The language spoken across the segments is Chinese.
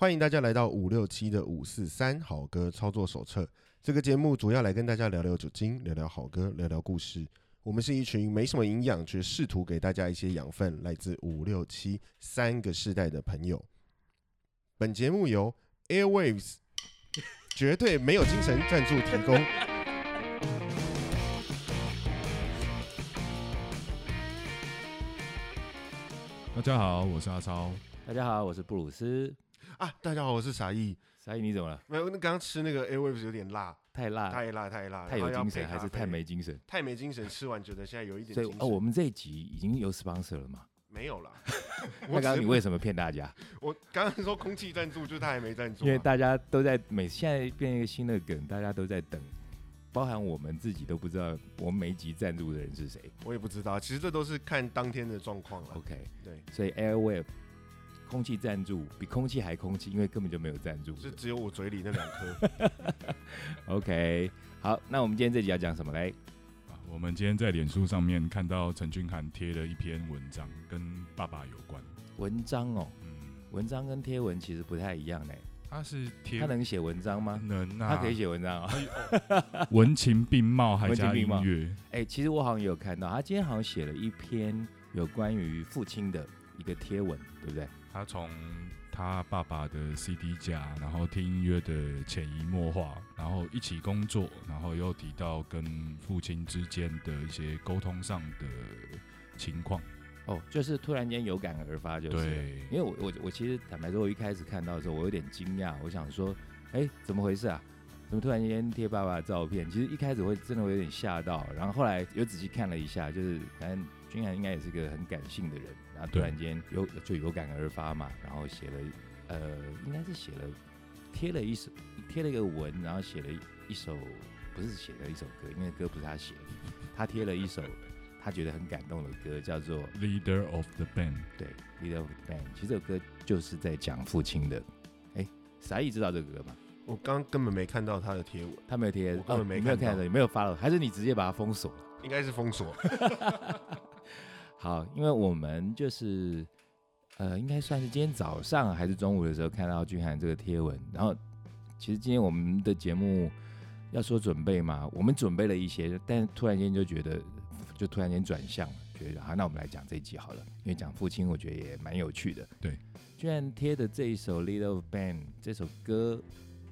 欢迎大家来到五六七的五四三好歌操作手册。这个节目主要来跟大家聊聊酒精，聊聊好歌，聊聊故事。我们是一群没什么营养，却试图给大家一些养分，来自五六七三个世代的朋友。本节目由 Airwaves 绝对没有精神赞助提供。大家好，我是阿超。大家好，我是布鲁斯。啊，大家好，我是傻义。傻义，你怎么了？没有，那刚刚吃那个 Airwaves 有点辣，太辣，太辣，太辣，太有精神，还是太没？精神？太没精神，吃完觉得现在有一点精神。所以哦，我们这一集已经有 sponsor 了吗？没有啦。那刚刚你为什么骗大家？我刚刚说空气赞助，就是他还没赞助啊。因为大家都在每现在变一个新的梗，大家都在等，包含我们自己都不知道我们每一集赞助的人是谁。我也不知道，其实这都是看当天的状况了。OK，对，所以 Airwave 空气赞助比空气还空气，因为根本就没有赞助。是只有我嘴里那两颗。OK，好，那我们今天这集要讲什么嘞？啊我们今天在脸书上面看到陈俊涵贴了一篇文章，跟爸爸有关。文章哦，嗯，文章跟贴文其实不太一样嘞。他是贴他能写文章吗？能啊，他可以写文章啊、文情并茂，还加音乐。哎、其实我好像也有看到，他今天好像写了一篇有关于父亲的一个贴文，对不对？他从他爸爸的 CD 架，然后听音乐的潜移默化，然后一起工作，然后又提到跟父亲之间的一些沟通上的情况。哦，就是突然间有感而发，就是。对因为我我我其实坦白说，我一开始看到的时候，我有点惊讶，我想说，哎、怎么回事啊？怎么突然间贴爸爸的照片？其实一开始会真的会有点吓到，然后后来又仔细看了一下，就是反正君涵应该也是个很感性的人，然后突然间有就有感而发嘛，然后写了呃，应该是写了贴了一首贴了一个文，然后写了一首不是写了一首歌，因为歌不是他写的，他贴了一首他觉得很感动的歌，叫做 Leader of the band，对，Leader of the Band，其实这首歌就是在讲父亲的。哎，傻义知道这个歌吗？我刚根本没看到他的贴文，他没有贴，我根本没看到哦没有看到，也没有发了，还是你直接把它封锁了？应该是封锁。好，因为我们就是呃，应该算是今天早上还是中午的时候看到俊涵这个贴文，然后其实今天我们的节目要说准备嘛，我们准备了一些，但突然间就觉得，就突然间转向了，觉得好，那我们来讲这一集好了，因为讲父亲，我觉得也蛮有趣的。对，居然贴的这一首《Little Band》这首歌，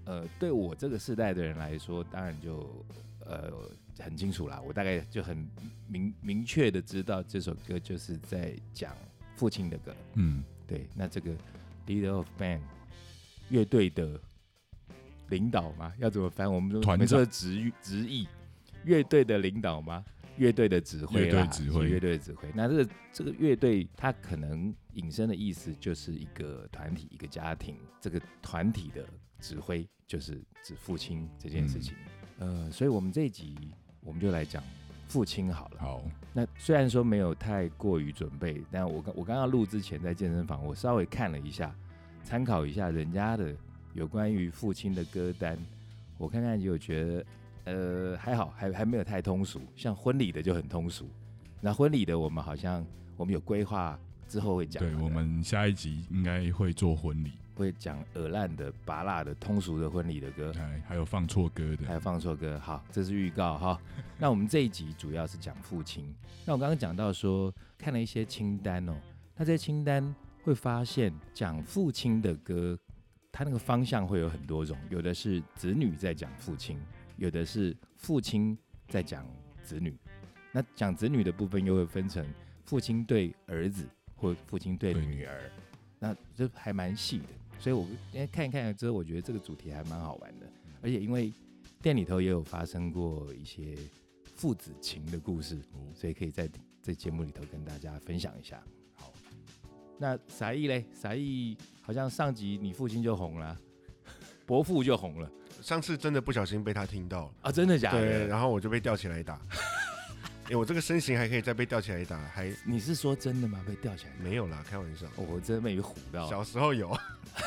呃，对我这个世代的人来说，当然就呃很清楚啦，我大概就很明明确的知道这首歌就是在讲父亲的歌。嗯，对，那这个 Leader of Band 乐队的领导吗？要怎么翻？我们说团说直直译，乐队的领导吗？乐队的指挥啦，乐队指挥乐队的指挥。那这个这个乐队，它可能引申的意思就是一个团体、一个家庭。这个团体的指挥就是指父亲这件事情。呃，所以我们这一集我们就来讲父亲好了。好，那虽然说没有太过于准备，但我刚我刚刚录之前在健身房，我稍微看了一下，参考一下人家的有关于父亲的歌单，我看看就觉得呃还好，还还没有太通俗，像婚礼的就很通俗。那婚礼的我们好像我们有规划之后会讲，对我们下一集应该会做婚礼，会讲耳烂的、拔辣的、通俗的婚礼的歌。还还有放错歌的，还有放错歌，好，这是预告哈。那我们这一集主要是讲父亲。那我刚刚讲到说，看了一些清单哦，那这些清单会发现讲父亲的歌，它那个方向会有很多种，有的是子女在讲父亲，有的是父亲在讲子女。那讲子女的部分又会分成父亲对儿子或父亲对对女儿，那这还蛮细的。所以我因为看一看之后，我觉得这个主题还蛮好玩的。而且因为店里头也有发生过一些父子情的故事，哦所以可以在这节目里头跟大家分享一下。好，那傻义嘞？傻义好像上集你父亲就红了，伯父就红了上次真的不小心被他听到了，啊！真的假的？对，然后我就被吊起来打。哎、我这个身形还可以再被吊起来打，还你是说真的吗？被吊起来？没有啦，开玩笑。哦我真被你唬到。小时候有，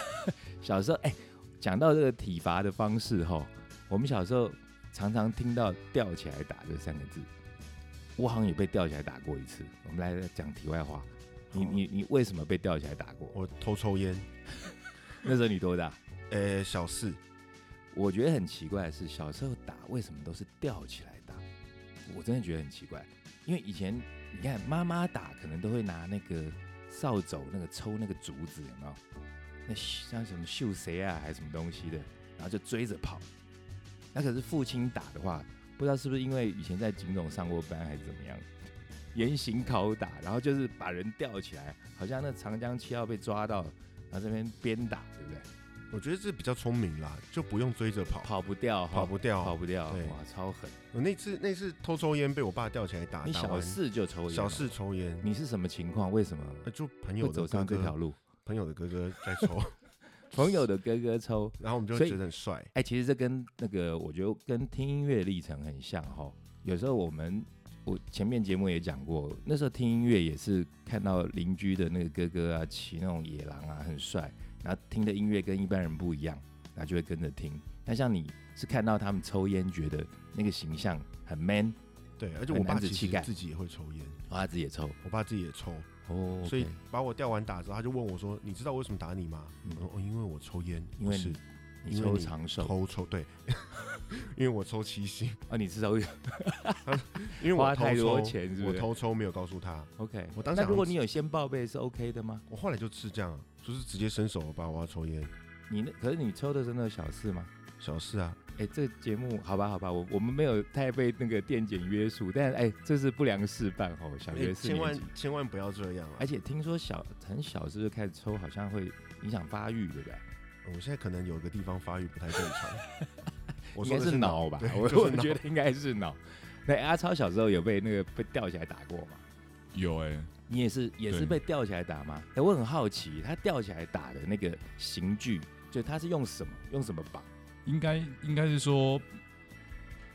小时候，哎、讲到这个体罚的方式哈，我们小时候常常听到“吊起来打”这三个字，我好像也被吊起来打过一次。我们来讲题外话，你你你为什么被吊起来打过？我偷抽烟，那时候你多大？呃，小四，我觉得很奇怪的是，小时候打为什么都是吊起来打？我真的觉得很奇怪，因为以前你看妈妈打可能都会拿那个扫帚那个抽那个竹子，有没有？那像什么绣谁啊，还是什么东西的，然后就追着跑。那可是父亲打的话，不知道是不是因为以前在警总上过班还是怎么样，严刑拷打，然后就是把人吊起来，好像那长江七号被抓到，然后这边鞭打，对不对？我觉得这比较聪明啦，就不用追着跑，跑不掉，跑不掉，跑不掉，对。哇，超狠！我那次那次偷抽烟被我爸吊起来打，你小打完四就抽烟，小事，抽烟，你是什么情况？为什么？呃就朋友会走上这条路？朋友的哥哥在抽，朋友的哥哥抽，然后我们就觉得很帅，哎，其实这跟那个我觉得跟听音乐历程很像哈。有时候我们我前面节目也讲过，那时候听音乐也是看到邻居的那个哥哥啊，骑那种野狼啊，很帅，然后听的音乐跟一般人不一样，然后就会跟着听。但像你是看到他们抽烟，觉得那个形象很 man，对，而且我爸其实自己也会抽烟，哦，他自己也抽，我爸自己也抽，哦，所以把我吊完打之后，他就问我说：“你知道我为什么打你吗？”嗯。我说：“哦，因为我抽烟，因为是你抽长寿。偷抽对，因为我抽七星，啊，你是抽 因为我偷花太多抽，我钱是不是？偷抽没有告诉他，OK，我当时那如果你有先报备是 OK 的吗？我后来就是这样，就是直接伸手把我要抽烟，你那可是你抽的真的小事吗？小事啊，哎、这节目好吧，好吧，我我们没有太被那个电检约束，但哎、这是不良示范哦，小哎学四千万年级，千万不要这样啊而！且听说小很小是不是开始抽，好像会影响发育，对不对？我现在可能有个地方发育不太正常，我应该说是是脑吧，我就是我觉得应该是脑。那阿超小时候有被那个被吊起来打过吗？有哎、你也是也是被吊起来打吗？哎、我很好奇，他吊起来打的那个刑具，就他是用什么用什么绑？应该应该是说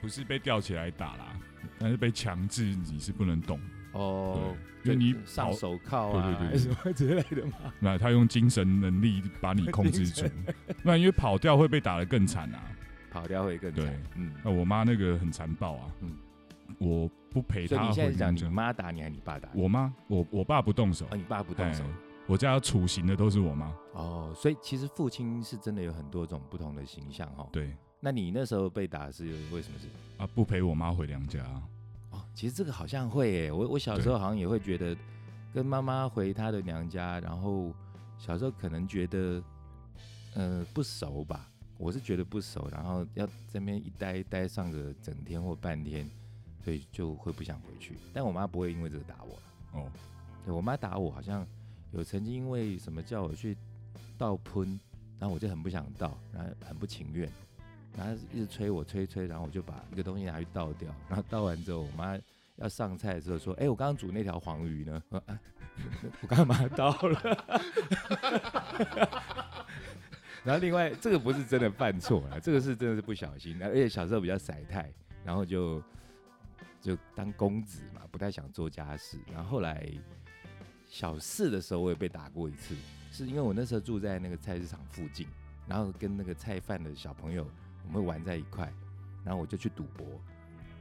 不是被吊起来打啦，但是被强制你是不能动。哦，对因为你上手铐啊，对对对什么之类的嘛？那他用精神能力把你控制住，不然因为跑掉会被打得更惨啊。跑掉会更惨。嗯，那我妈那个很残暴啊，嗯我不陪她所以你现在回是讲你。妈打你还是你爸打你？我妈，我我爸不动手哦，，你爸不动手哎我家处刑的都是我妈。哦，所以其实父亲是真的有很多种不同的形象哈。对那你那时候被打是为什么是？啊，不陪我妈回娘家啊。哦，其实这个好像会诶，我我小时候好像也会觉得跟妈妈回她的娘家，然后小时候可能觉得呃不熟吧，我是觉得不熟，然后要这边一待待上个整天或半天，所以就会不想回去。但我妈不会因为这个打我了。哦，对我妈打我，好像有曾经因为什么叫我去倒喷，然后我就很不想倒，然后很不情愿，然后一直催我催催，然后我就把一个东西拿去倒掉，然后倒完之后，我妈要上菜的时候说：“哎、我刚刚煮那条黄鱼呢？”我说啊，我刚刚把它倒了。然后另外这个不是真的犯错了，这个是真的是不小心，而且小时候比较甩态，然后就就当公子嘛，不太想做家事。然后后来小四的时候，我也被打过一次，是因为我那时候住在那个菜市场附近，然后跟那个菜贩的小朋友我们会玩在一块，然后我就去赌博，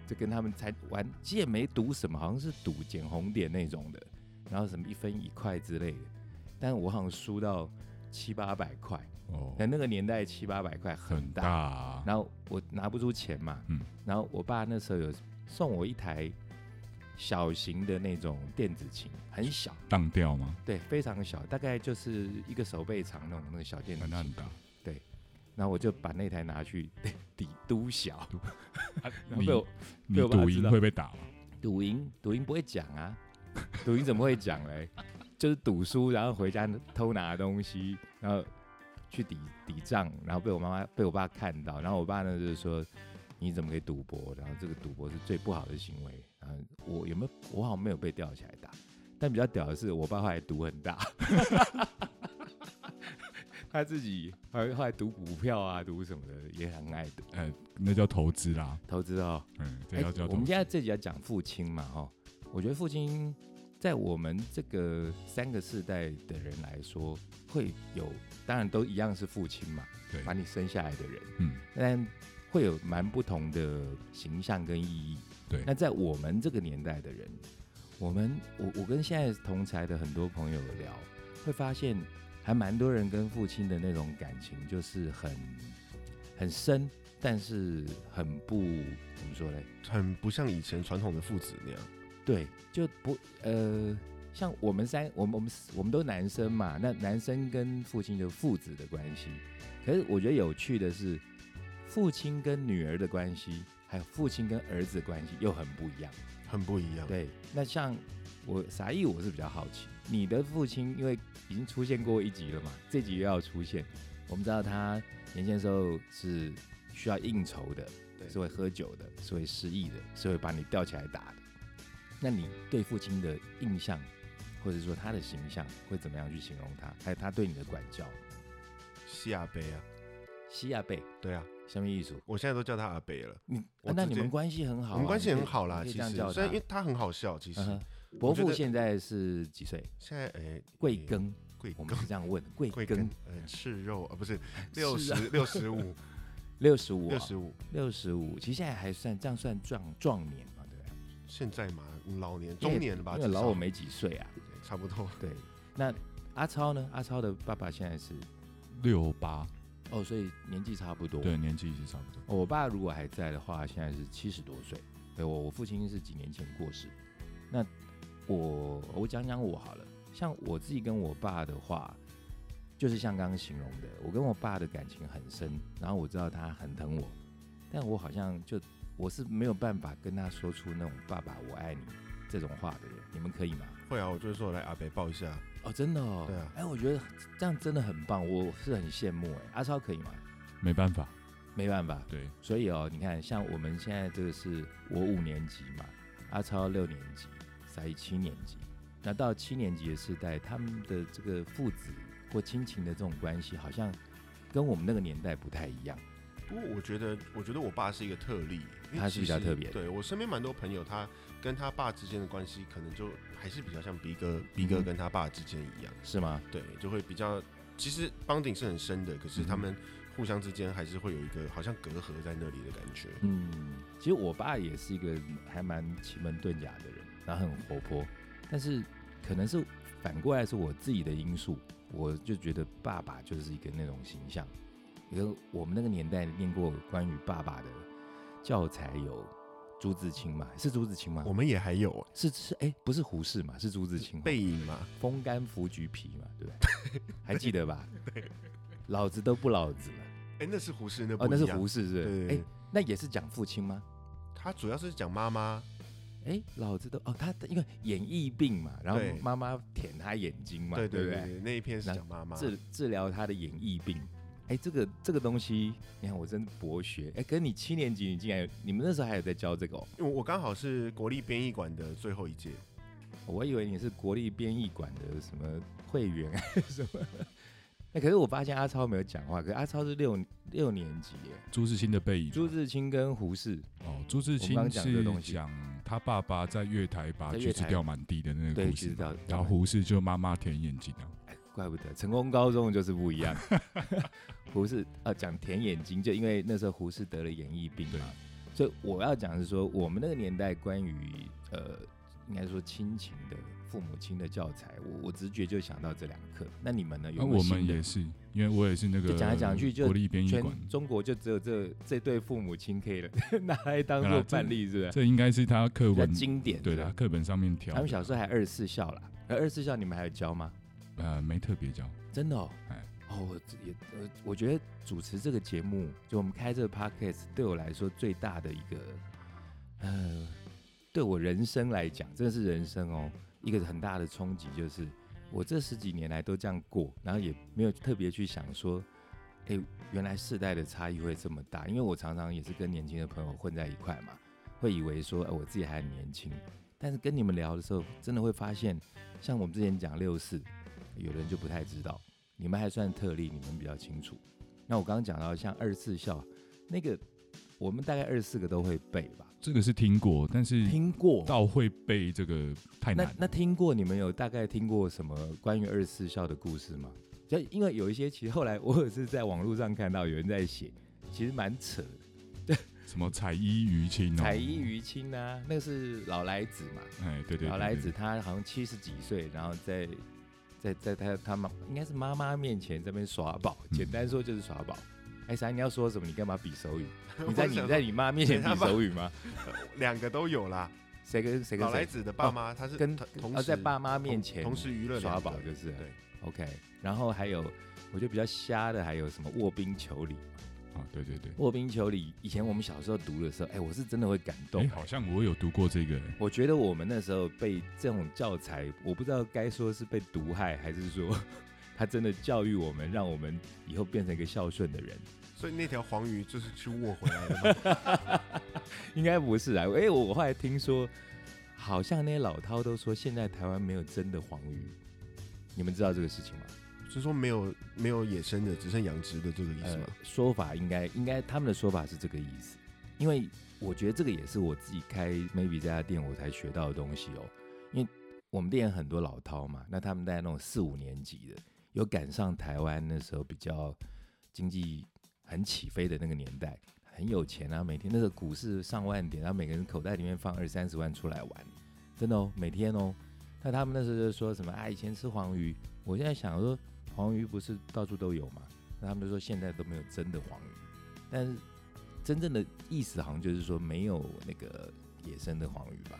就跟他们才玩，其实也没赌什么，好像是赌捡红点那种的，然后什么一分一块之类的，但我好像输到七八百块，哦，那那个年代七八百块很很大，大啊。然后我拿不出钱嘛，嗯然后我爸那时候有送我一台小型的那种电子琴，很小，当掉吗？对，非常小，大概就是一个手背长那种那个小电子琴那很，大。对然后我就把那台拿去 抵都小，啊然后你被我你被我爸赌赢道会被打吗？赌赢，赌赢不会讲啊，赌赢怎么会讲嘞？就是赌输，然后回家偷拿东西，然后去抵抵账，然后被我妈妈被我爸看到，然后我爸呢就是说你怎么可以赌博？然后这个赌博是最不好的行为。然后我有没有？我好像没有被吊起来打，但比较屌的是我爸后来赌很大。他自己后来后来赌股票啊，赌什么的也很爱赌呃，那叫投资啦。投资哦。嗯，这哎要叫。我们现在这集要讲父亲嘛，哈，我觉得父亲在我们这个三个世代的人来说，会有，当然都一样是父亲嘛，对，把你生下来的人，嗯，但会有蛮不同的形象跟意义。对那在我们这个年代的人，我们我我跟现在同才的很多朋友聊，会发现还蛮多人跟父亲的那种感情就是很很深，但是很不怎么说嘞？很不像以前传统的父子那样。对，就不呃，像我们三，我们我们我们都男生嘛，那男生跟父亲就父子的关系，可是我觉得有趣的是，父亲跟女儿的关系，还有父亲跟儿子的关系又很不一样。很不一样。对，那像我啥意，我是比较好奇，你的父亲因为已经出现过一集了嘛，这集又要出现，我们知道他年轻的时候是需要应酬的，对是会喝酒的，是会失忆的，是会把你吊起来打的。那你对父亲的印象，或者说他的形象，会怎么样去形容他？还有他对你的管教？西亚贝啊，西亚贝，对啊，什么意思？我现在都叫他阿贝了。你、那你们关系很好啊、我们关系很好啦，其实虽然因为他很好笑，其实嗯伯父现在是几岁？现在哎贵庚？贵我们是这样问，贵贵庚庚呃赤肉啊不是 六十 六十五六十五，六十五，六十五，其实现在还算这样算壮壮年嘛，对不对？现在嘛嗯老年中年了吧？因为老我没几岁啊。差不多。对，那阿超呢？阿超的爸爸现在是六八，哦，所以年纪差不多。对，年纪是差不多。哦我爸如果还在的话，现在是七十多岁。对我，我父亲是几年前过世。那我我讲讲我好了，像我自己跟我爸的话，就是像刚刚形容的，我跟我爸的感情很深，然后我知道他很疼我，但我好像就我是没有办法跟他说出那种“爸爸我爱你”这种话的人，你们可以吗？会啊，我就是说来阿北抱一下，哦，真的哦，对啊哎，我觉得这样真的很棒，我是很羡慕哎。阿超可以吗？没办法，没办法，对，所以哦，你看，像我们现在这个是我五年级嘛，阿超六年级，才七年级。那到七年级的时代，他们的这个父子或亲情的这种关系，好像跟我们那个年代不太一样。不过我觉得，我觉得我爸是一个特例，他是比较特别对我身边蛮多朋友，他跟他爸之间的关系，可能就还是比较像逼哥，逼哥嗯跟他爸之间一样，是吗？对，就会比较，其实帮顶是很深的，可是他嗯们互相之间还是会有一个好像隔阂在那里的感觉。嗯，其实我爸也是一个还蛮奇门遁甲的人，然后很活泼，但是可能是反过来是我自己的因素，我就觉得爸爸就是一个那种形象。因为我们那个年代念过关于爸爸的教材有朱自清嘛，是朱自清吗？我们也还有欸是是哎、不是胡适嘛，是朱自清。背影嘛，风干拂菊皮嘛，对不对？还记得吧？老子都不老子了。哎，那是胡适，那哦，那是胡适是？哎、那也是讲父亲吗？他主要是讲妈妈，哎，老子都哦，他因为眼翳病嘛，然后妈妈舔他眼睛嘛，对对不对？对对，那一篇是讲妈妈，治治疗他的眼翳病。哎，这个这个东西，你看我真博学。哎，跟你七年级你竟然有，你们那时候还有在教这个哦？因为我刚好是国立编译馆的最后一届，我以为你是国立编译馆的什么会员还是 什么。哎，可是我发现阿超没有讲话，可是阿超是六六年级耶。朱自清的背影嘛。朱自清跟胡适，哦，朱自清讲这个东西是讲他爸爸在月台把橘子掉满地的那个，故事。然后胡适就妈妈舔眼睛啊。哎，怪不得成功高中就是不一样。胡适啊讲甜眼睛，就因为那时候胡适得了眼翳病嘛，所以我要讲的是说，我们那个年代关于呃，应该说亲情的父母亲的教材，我我直觉就想到这两课。那你们呢？我们也是，因为我也是那个就讲来讲去就国立编译全馆，中国就只有这这对父母亲可以了 拿来当做范例，是不是？这应该是他课文经典，对的课本上面挑。他们小时候还二十四孝啦，而二十四孝你们还有教吗？呃没特别教，真的哦，哎。哦，我也呃，我觉得主持这个节目，就我们开这个 podcast，对我来说最大的一个，呃，对我人生来讲，真的是人生哦，一个很大的冲击，就是我这十几年来都这样过，然后也没有特别去想说，哎，原来世代的差异会这么大，因为我常常也是跟年轻的朋友混在一块嘛，会以为说，呃，我自己还很年轻，但是跟你们聊的时候，真的会发现，像我们之前讲六四，有人就不太知道。你们还算特例，你们比较清楚。那我刚刚讲到像二十四孝，那个我们大概二十四个都会背吧？这个是听过，但是听过。到会背这个太难。那那听过，你们有大概听过什么关于二十四孝的故事吗？就因为有一些，其实后来我也是在网络上看到有人在写，其实蛮扯的。什么彩衣娱亲哦，彩衣娱亲啊，那个是老来子嘛。哎，对对对，对老来子他好像七十几岁，然后在在在他他妈应该是妈妈面前这边耍宝，嗯简单说就是耍宝。哎，啥？你要说什么？你干嘛比手语？你在 你在你妈面前比手语吗？两个都有啦。谁跟谁跟谁？老来子的爸妈，他是跟同时在爸妈面前同时娱乐耍宝就是对。OK，然后还有我觉得比较瞎的还有什么卧冰求鲤？啊，对对对，卧冰求鲤，以前我们小时候读的时候，哎，我是真的会感动哎，。好像我有读过这个，我觉得我们那时候被这种教材，我不知道该说是被毒害，还是说 他真的教育我们，让我们以后变成一个孝顺的人。所以那条黄鱼就是去握回来的吗。应该不是啊，哎、我后来听说，好像那些老饕都说，现在台湾没有真的黄鱼，你们知道这个事情吗？是说没有没有野生的，只剩养殖的这个意思吗？说法应该应该他们的说法是这个意思，因为我觉得这个也是我自己开 maybe 这家店我才学到的东西哦。因为我们店很多老饕嘛，那他们在那种四五年级的，有赶上台湾那时候比较经济很起飞的那个年代，很有钱啊，每天那个股市上万点，然后每个人口袋里面放二三十万出来玩，真的哦，每天哦。那他们那时候就说什么啊，以前吃黄鱼，我现在想说黄鱼不是到处都有吗？那他们就说现在都没有真的黄鱼，但是真正的意思好像就是说没有那个野生的黄鱼吧？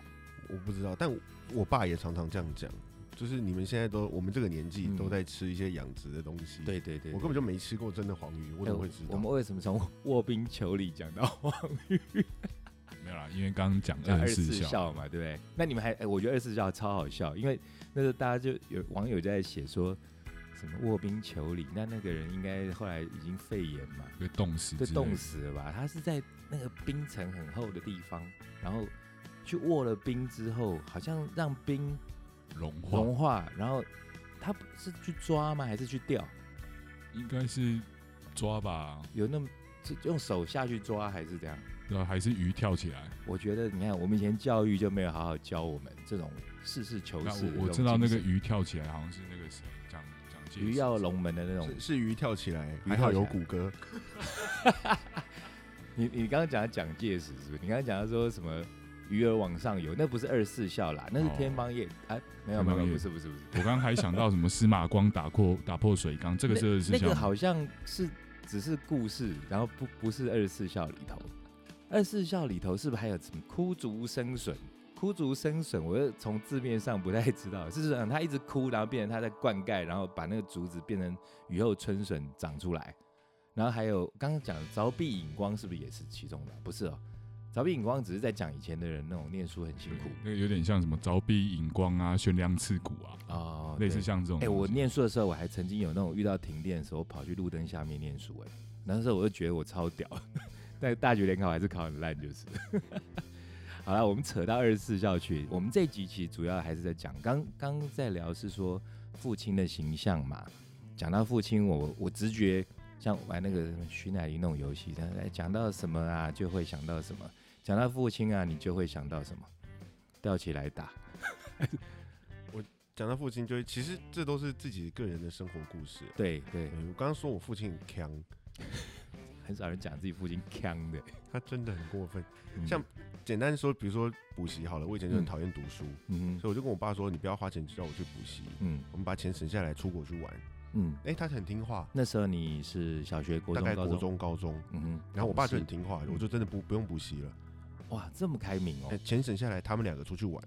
我不知道，但我我爸也常常这样讲，就是你们现在都我们这个年纪嗯都在吃一些养殖的东西。，对对对我根本就没吃过真的黄鱼，我哎怎么会知道？我们为什么从卧冰求鲤讲到黄鱼？没有啦，因为刚刚讲讲二二十四孝，十四孝嘛，对不对？那你们还，哎、我觉得二十四孝超好笑，因为那时候大家就有网友在写说什么卧冰求鲤，那那个人应该后来已经肺炎嘛，被冻死，被冻。死了吧？他是在那个冰层很厚的地方，然后去握了冰之后，好像让冰融化，融化，然后他是去抓吗？还是去钓？应该是抓吧，有那么是用手下去抓，还是怎样？对吧？还是鱼跳起来？我觉得你看，我们以前教育就没有好好教我们这种事事求那是我我知道那个鱼跳起来，好像是那个谁鱼跃龙门的那种是。是鱼跳起来，鱼还好跳有谷歌。你你刚刚讲的蒋介石是不是？你刚刚讲到说什么鱼儿往上游，那不是二十四孝啦，那是哦天方夜哎，没有没有，不是不是不是，我刚刚还想到什么司马光打破打破水缸，这个是。那个好像是只是故事，然后不不是二十四孝里头。二十四孝里头是不是还有什么枯竹生笋？枯竹生笋，我又从字面上不太知道，事实上它一直哭，然后变成它在灌溉，然后把那个竹子变成雨后春笋长出来。然后还有刚刚讲的凿壁引光，是不是也是其中的？不是哦，凿壁引光只是在讲以前的人那种念书很辛苦那个有点像什么凿壁引光啊、悬梁刺股啊，哦，类似像这种东西。我念书的时候，我还曾经有那种遇到停电的时候，我跑去路灯下面念书、哎，那时候我就觉得我超屌，但大学联考还是考很烂，就是。好了，我们扯到二十四孝去，我们这一集其实主要还是在讲，刚刚在聊是说父亲的形象嘛。讲到父亲，我我直觉像玩那个什么徐乃麟那种游戏，但哎讲到什么啊，就会想到什么；讲到父亲啊，你就会想到什么，吊起来打。我讲到父亲，就会其实这都是自己个人的生活故事。对对对，我刚刚说我父亲很强，很少人讲自己父亲强的。他真的很过分。嗯像简单说，比如说补习好了，我以前就很嗯讨厌读书，嗯哼所以我就跟我爸说，你不要花钱叫我去补习，嗯我们把钱省下来出国去玩。嗯，哎、他很听话，那时候你是小学、国中、大概国高中，高中。嗯哼，然后我爸就很是听话，嗯我就真的不不用补习了。哇，这么开明哦哎、。钱省下来，他们两个出去玩。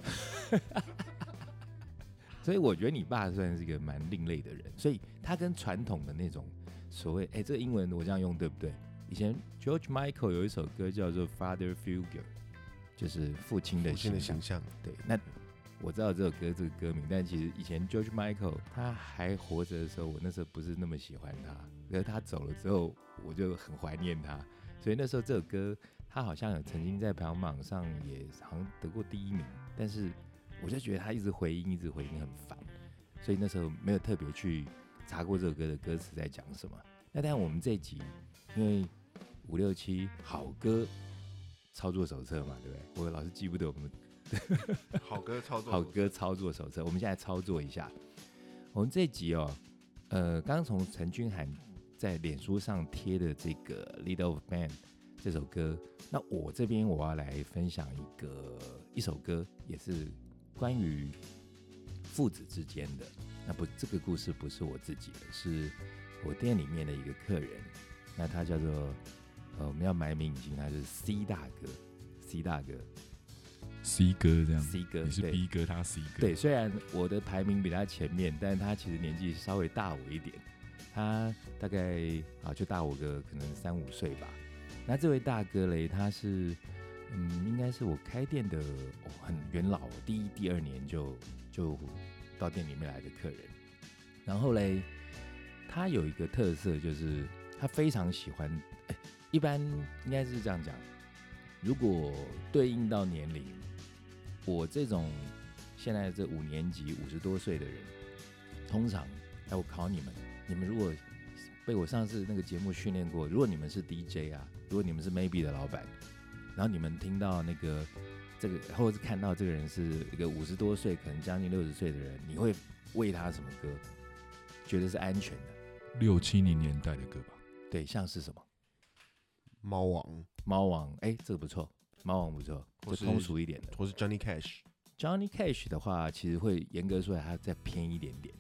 所以我觉得你爸算是一个蛮另类的人，所以他跟传统的那种所谓，哎，这个英文我这样用对不对？以前 George Michael 有一首歌叫做《Father Figure》，就是父亲的父亲的形象。形象，对，那我知道这首歌这个歌名，但其实以前 George Michael 他还活着的时候，我那时候不是那么喜欢他，可是他走了之后，我就很怀念他，所以那时候这首歌他好像有曾经在排行榜上也好像得过第一名，但是我就觉得他一直回音，一直回音很烦，所以那时候没有特别去查过这首歌的歌词在讲什么。那但我们这一集因为五六七好歌操作手册嘛，对不对？我老是记不得我们 好歌操作，好歌操作手册，我们现在操作一下。我们这一集哦，呃，刚刚从陈君涵在脸书上贴的这个《Leader of Man》这首歌，那我这边我要来分享一个一首歌，也是关于父子之间的。那不，这个故事不是我自己的，是我店里面的一个客人。那他叫做呃，我们要买名请他是 C 大哥，C 大哥，C 哥这样，C 哥你是 B 哥，他 C 哥。对，虽然我的排名比他前面，但是他其实年纪稍微大我一点，他大概啊就大我个可能三五岁吧。那这位大哥嘞，他是嗯，应该是我开店的哦、很元老，第一、第二年就就到店里面来的客人。然后嘞，他有一个特色就是。他非常喜欢，哎，一般应该是这样讲。如果对应到年龄，我这种现在这五年级五十多岁的人，通常，哎，我考你们，你们如果被我上次那个节目训练过，如果你们是 DJ 啊，如果你们是 Maybe 的老板，然后你们听到那个这个，或者是看到这个人是一个五十多岁，可能将近六十岁的人，你会为他什么歌？觉得是安全的？六七零年代的歌吧。对，像是什么？猫王，猫王，哎，这个不错，猫王不错，就通俗一点的。或是 Johnny Cash。Johnny Cash 的话，其实会严格说来，它再偏一点点，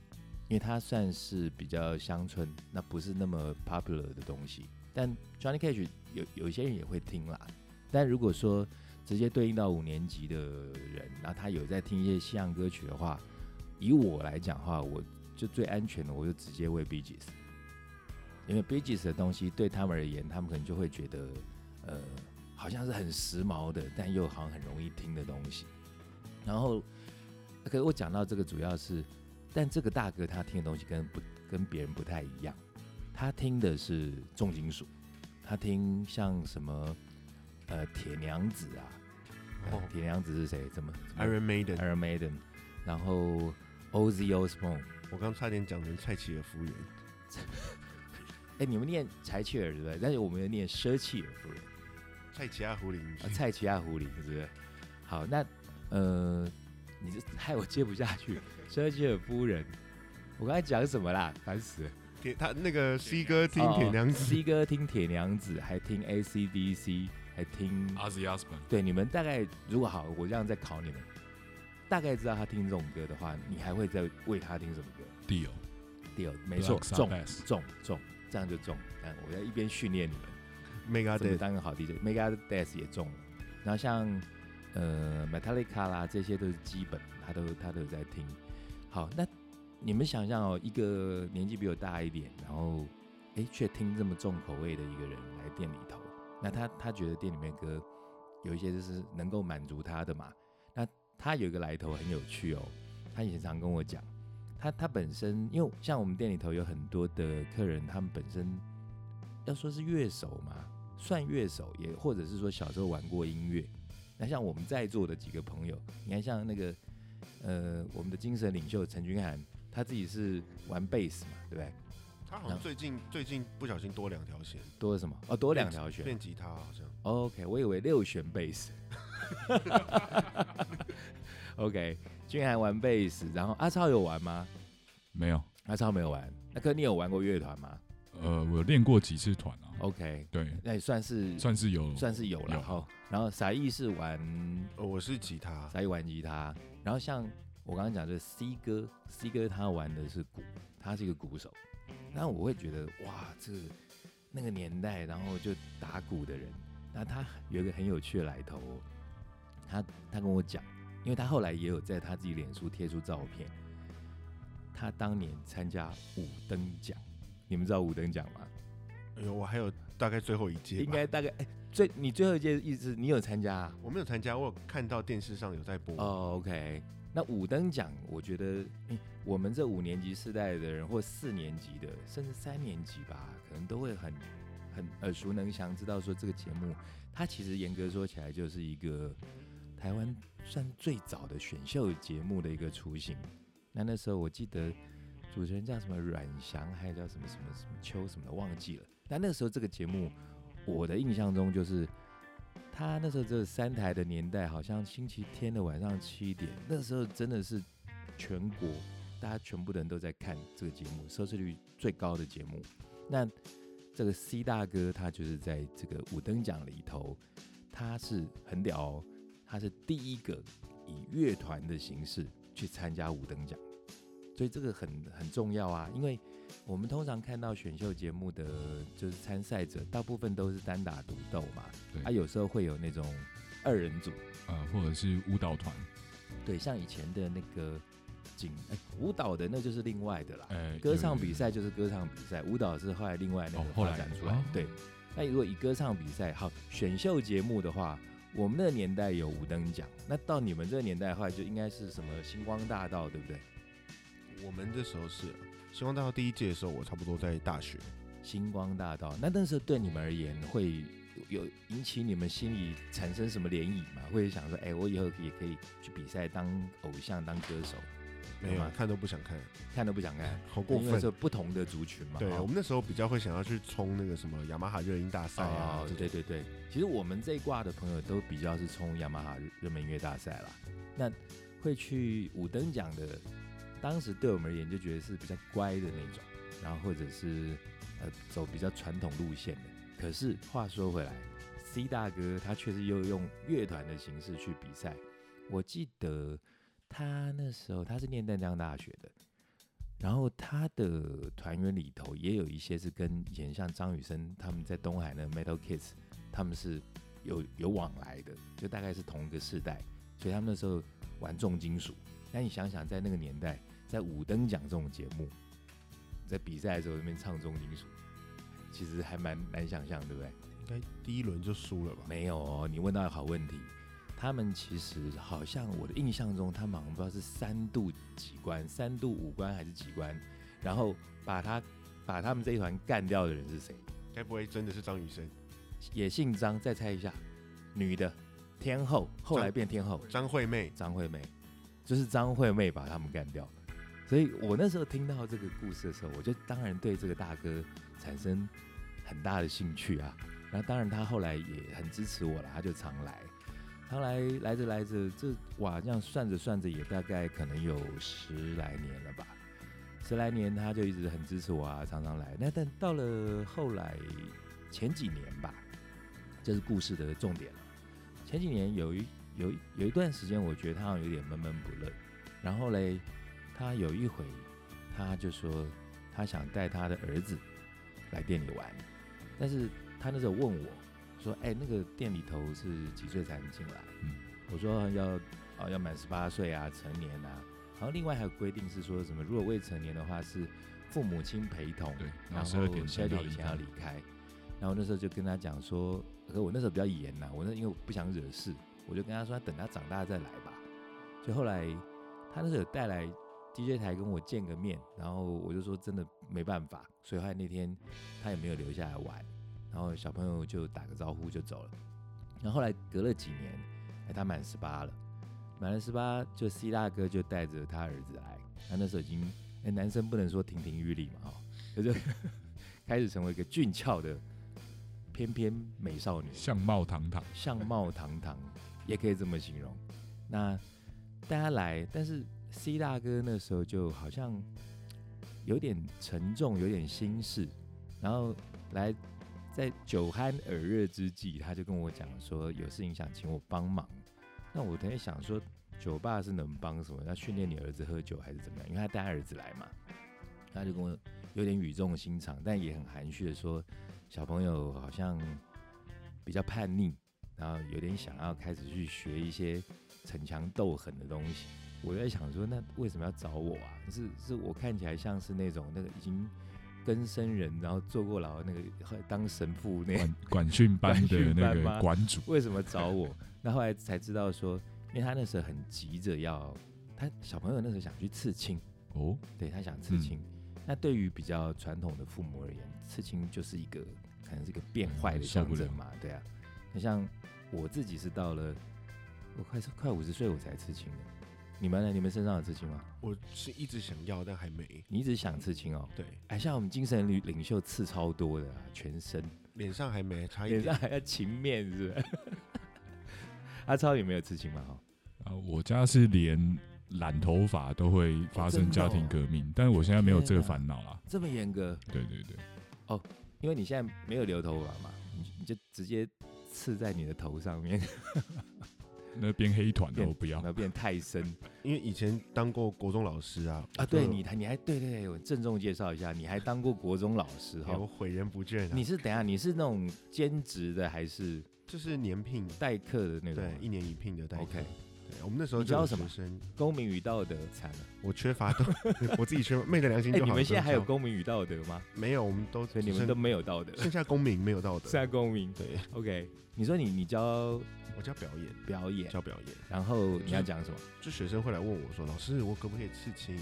因为它算是比较乡村，那不是那么 popular 的东西。但 Johnny Cash 有有一些人也会听啦。但如果说直接对应到五年级的人，那他有在听一些西洋歌曲的话，以我来讲的话，我就最安全的，我就直接为 B G S。因为 b i g e s 的东西对他们而言，他们可能就会觉得，呃，好像是很时髦的，但又好像很容易听的东西。然后，可是我讲到这个主要是，但这个大哥他听的东西跟不跟别人不太一样，他听的是重金属，他听像什么，呃，铁娘子啊，哦，铁娘子是谁？怎么？Iron Maiden，Iron Maiden，然后 Ozzy Osbourne，我刚差点讲成蔡奇的夫人。哎，你们念柴契尔对不对？但是我们念舍契尔夫人，蔡奇亚胡林，蔡奇亚胡林对不对？好，那呃，你这害我接不下去。舍契尔夫人，我刚才讲什么啦？烦死了！铁他那个 C 哥听铁娘子，C 哥听铁娘子，还听 ACDC，还听阿兹亚斯本。对，你们大概如果好，我这样再考你们，大概知道他听这种歌的话，你还会再为他听什么歌？Dio，Dio，没错，中中中。这样就中，但我要一边训练你们，Megadeth 当个好 DJ，Megadeth 也中了，然后像呃 Metallica 啦，这些都是基本，他都他都有在听。好，那你们想象哦，一个年纪比我大一点，然后哎却听这么重口味的一个人来店里头，那他他觉得店里面歌有一些就是能够满足他的嘛？那他有一个来头很有趣哦，他以前常跟我讲。他他本身，因为像我们店里头有很多的客人，他们本身要说是乐手嘛，算乐手，也或者是说小时候玩过音乐。那像我们在座的几个朋友，你看像那个呃，我们的精神领袖陈君涵，他自己是玩贝斯嘛，对不对？他好像最近最近不小心多两条弦，多了什么？哦，多两条弦，变吉他好像。OK，我以为六弦贝斯。OK。君涵玩贝斯，然后阿超有玩吗？没有，阿超没有玩。那哥，你有玩过乐团吗？呃，我练过几次团啊。OK，对，那也算是算是有，算是有了哈。然后傻义是玩，我是吉他，傻义玩吉他。然后像我刚刚讲的 C 哥，C 哥他玩的是鼓，他是一个鼓手。然后我会觉得哇，这那个年代，然后就打鼓的人，那他有一个很有趣的来头。他他跟我讲。因为他后来也有在他自己脸书贴出照片，他当年参加五等奖，你们知道五等奖吗？哎呦，我还有大概最后一届，应该大概哎最你最后一届意思你有参加？啊我没有参加，我有看到电视上有在播。哦，OK，那五等奖，我觉得我们这五年级世代的人，或四年级的，甚至三年级吧，可能都会很很耳熟能详，知道说这个节目，它其实严格说起来就是一个。台湾算最早的选秀节目的一个雏形。那那时候我记得主持人叫什么阮翔，还叫什么什么什么秋什么的，忘记了。但那个时候这个节目，我的印象中就是他那时候这三台的年代，好像星期天的晚上七点，那时候真的是全国大家全部的人都在看这个节目，收视率最高的节目。那这个 C 大哥他就是在这个五等奖里头，他是很屌。哦。他是第一个以乐团的形式去参加五等奖，所以这个很很重要啊，因为我们通常看到选秀节目的就是参赛者，大部分都是单打独斗嘛，对。啊，有时候会有那种二人组，呃，或者是舞蹈团，对，像以前的那个景，哎，舞蹈的那就是另外的啦，呃，歌唱比赛就是歌唱比赛，舞蹈是后来另外那个哦后来发展出来。哦。对，那如果以歌唱比赛，好选秀节目的话，我们那个年代有五等奖，那到你们这个年代的话，就应该是什么星光大道，对不对？我们这时候是、啊、星光大道第一届的时候，我差不多在大学。星光大道，那那时候对你们而言会有有引起你们心里产生什么涟漪吗？会想说，哎、我以后也可以去比赛当偶像、当歌手，没有吗看都不想看，看都不想看，好过分因为是。不同的族群嘛。对哦我们那时候比较会想要去冲那个什么雅马哈热音大赛啊，哦对对对，其实我们这一挂的朋友都比较是冲雅马哈热门音乐大赛啦。那会去五等奖的，当时对我们而言就觉得是比较乖的那种，然后或者是呃走比较传统路线的。可是话说回来，C 大哥他确实又用乐团的形式去比赛。我记得他那时候他是念淡江大学的，然后他的团员里头也有一些是跟以前像张雨生他们在东海那个 Metal Kids，他们是有有往来的，就大概是同一个世代，所以他们那时候玩重金属。那你想想，在那个年代，在五等奖这种节目，在比赛的时候那边唱重金属，其实还蛮难想象，对不对？应该第一轮就输了吧？没有哦，你问到好问题。他们其实好像我的印象中，他们好像不知道是三度几关，三度五关还是几关，然后把他把他们这一团干掉的人是谁？该不会真的是张雨生、也姓张，再猜一下，女的，天后，后来变天后，张惠妹？张惠妹，就是张惠妹把他们干掉。所以我那时候听到这个故事的时候，我就当然对这个大哥产生很大的兴趣啊。然后当然他后来也很支持我了，他就常来，常来来着来着，这哇这样算着算着也大概可能有十来年了吧。十来年他就一直很支持我啊，常常来。那但到了后来前几年吧，这是故事的重点了。前几年有一有有一段时间，我觉得他好像有点闷闷不乐。然后嘞，他有一回，他就说他想带他的儿子来店里玩，但是他那时候问我说：“哎、那个店里头是几岁才能进来？”嗯我说要啊要满十八岁啊，成年啊。然后另外还有规定是说什么，如果未成年的话是父母亲陪同，对，然然后后十二点以前要离，开。然后那时候就跟他讲说，可是我那时候比较严呐、我那因为我不想惹事，我就跟他说，等他长大再来吧。就后来他那时候有带来 DJ 台跟我见个面，然后我就说真的没办法，所以后来那天他也没有留下来玩，然后小朋友就打个招呼就走了。然后后来隔了几年，哎，他满十八了，满了十八，就 C 大哥就带着他儿子来，他那时候已经，哎，男生不能说亭亭玉立嘛，哈、就是 开始成为一个俊俏的翩翩美少女，相貌堂堂，相貌堂堂，也可以这么形容。那大家来，但是 C 大哥那时候就好像有点沉重，有点心事，然后来在酒酣耳热之际，他就跟我讲说有事情想请我帮忙。那我在想说，酒吧是能帮什么？要训练你儿子喝酒还是怎么样？因为他带儿子来嘛，他就跟我有点语重心长，但也很含蓄的说，小朋友好像比较叛逆，然后有点想要开始去学一些逞强斗狠的东西。我在想说，那为什么要找我啊？是是我看起来像是那种那个已经更生人，然后坐过牢那个当神父那样管管训班的 那个训班吗？馆主，为什么找我？那后来才知道说，因为他那时候很急着要，他小朋友那时候想去刺青，哦，对他想刺青。那对于比较传统的父母而言，刺青就是一个可能是一个变坏的象征嘛，对啊。那像我自己是到了我快快五十岁我才刺青的，你们呢？你们身上有刺青吗？我是一直想要，但还没。你一直想刺青哦？对，哎，像我们精神领领袖刺超多的啊，全身，脸上还没，差一脸上点。还要情面是不是？阿超有没有刺青吗？哈，啊，我家是连染头发都会发生家庭革命，但是我现在没有这个烦恼啦。这么严格，对对对，哦因为你现在没有留头发嘛，你你就直接刺在你的头上面，那变黑团的我不要然。后变太深。因为以前当过国中老师啊。啊，对，你还你还对对对，我郑重介绍一下，你还当过国中老师哈。我毁人不倦。你是等下你是那种兼职的还是？就是年聘代课的那种。对，一年一聘的代课。对，我们那时候教什么？公民与道德惨了。我缺乏都，我自己缺昧着良心就好。你们现在还有公民与道德吗？没有，我们都所以你们都没有道德。剩下公民没有道德。剩下公民对。OK，你说你你教。我教表演，表演教表演，然后你要讲什么？就学生会来问我说：“老师，我可不可以刺青？”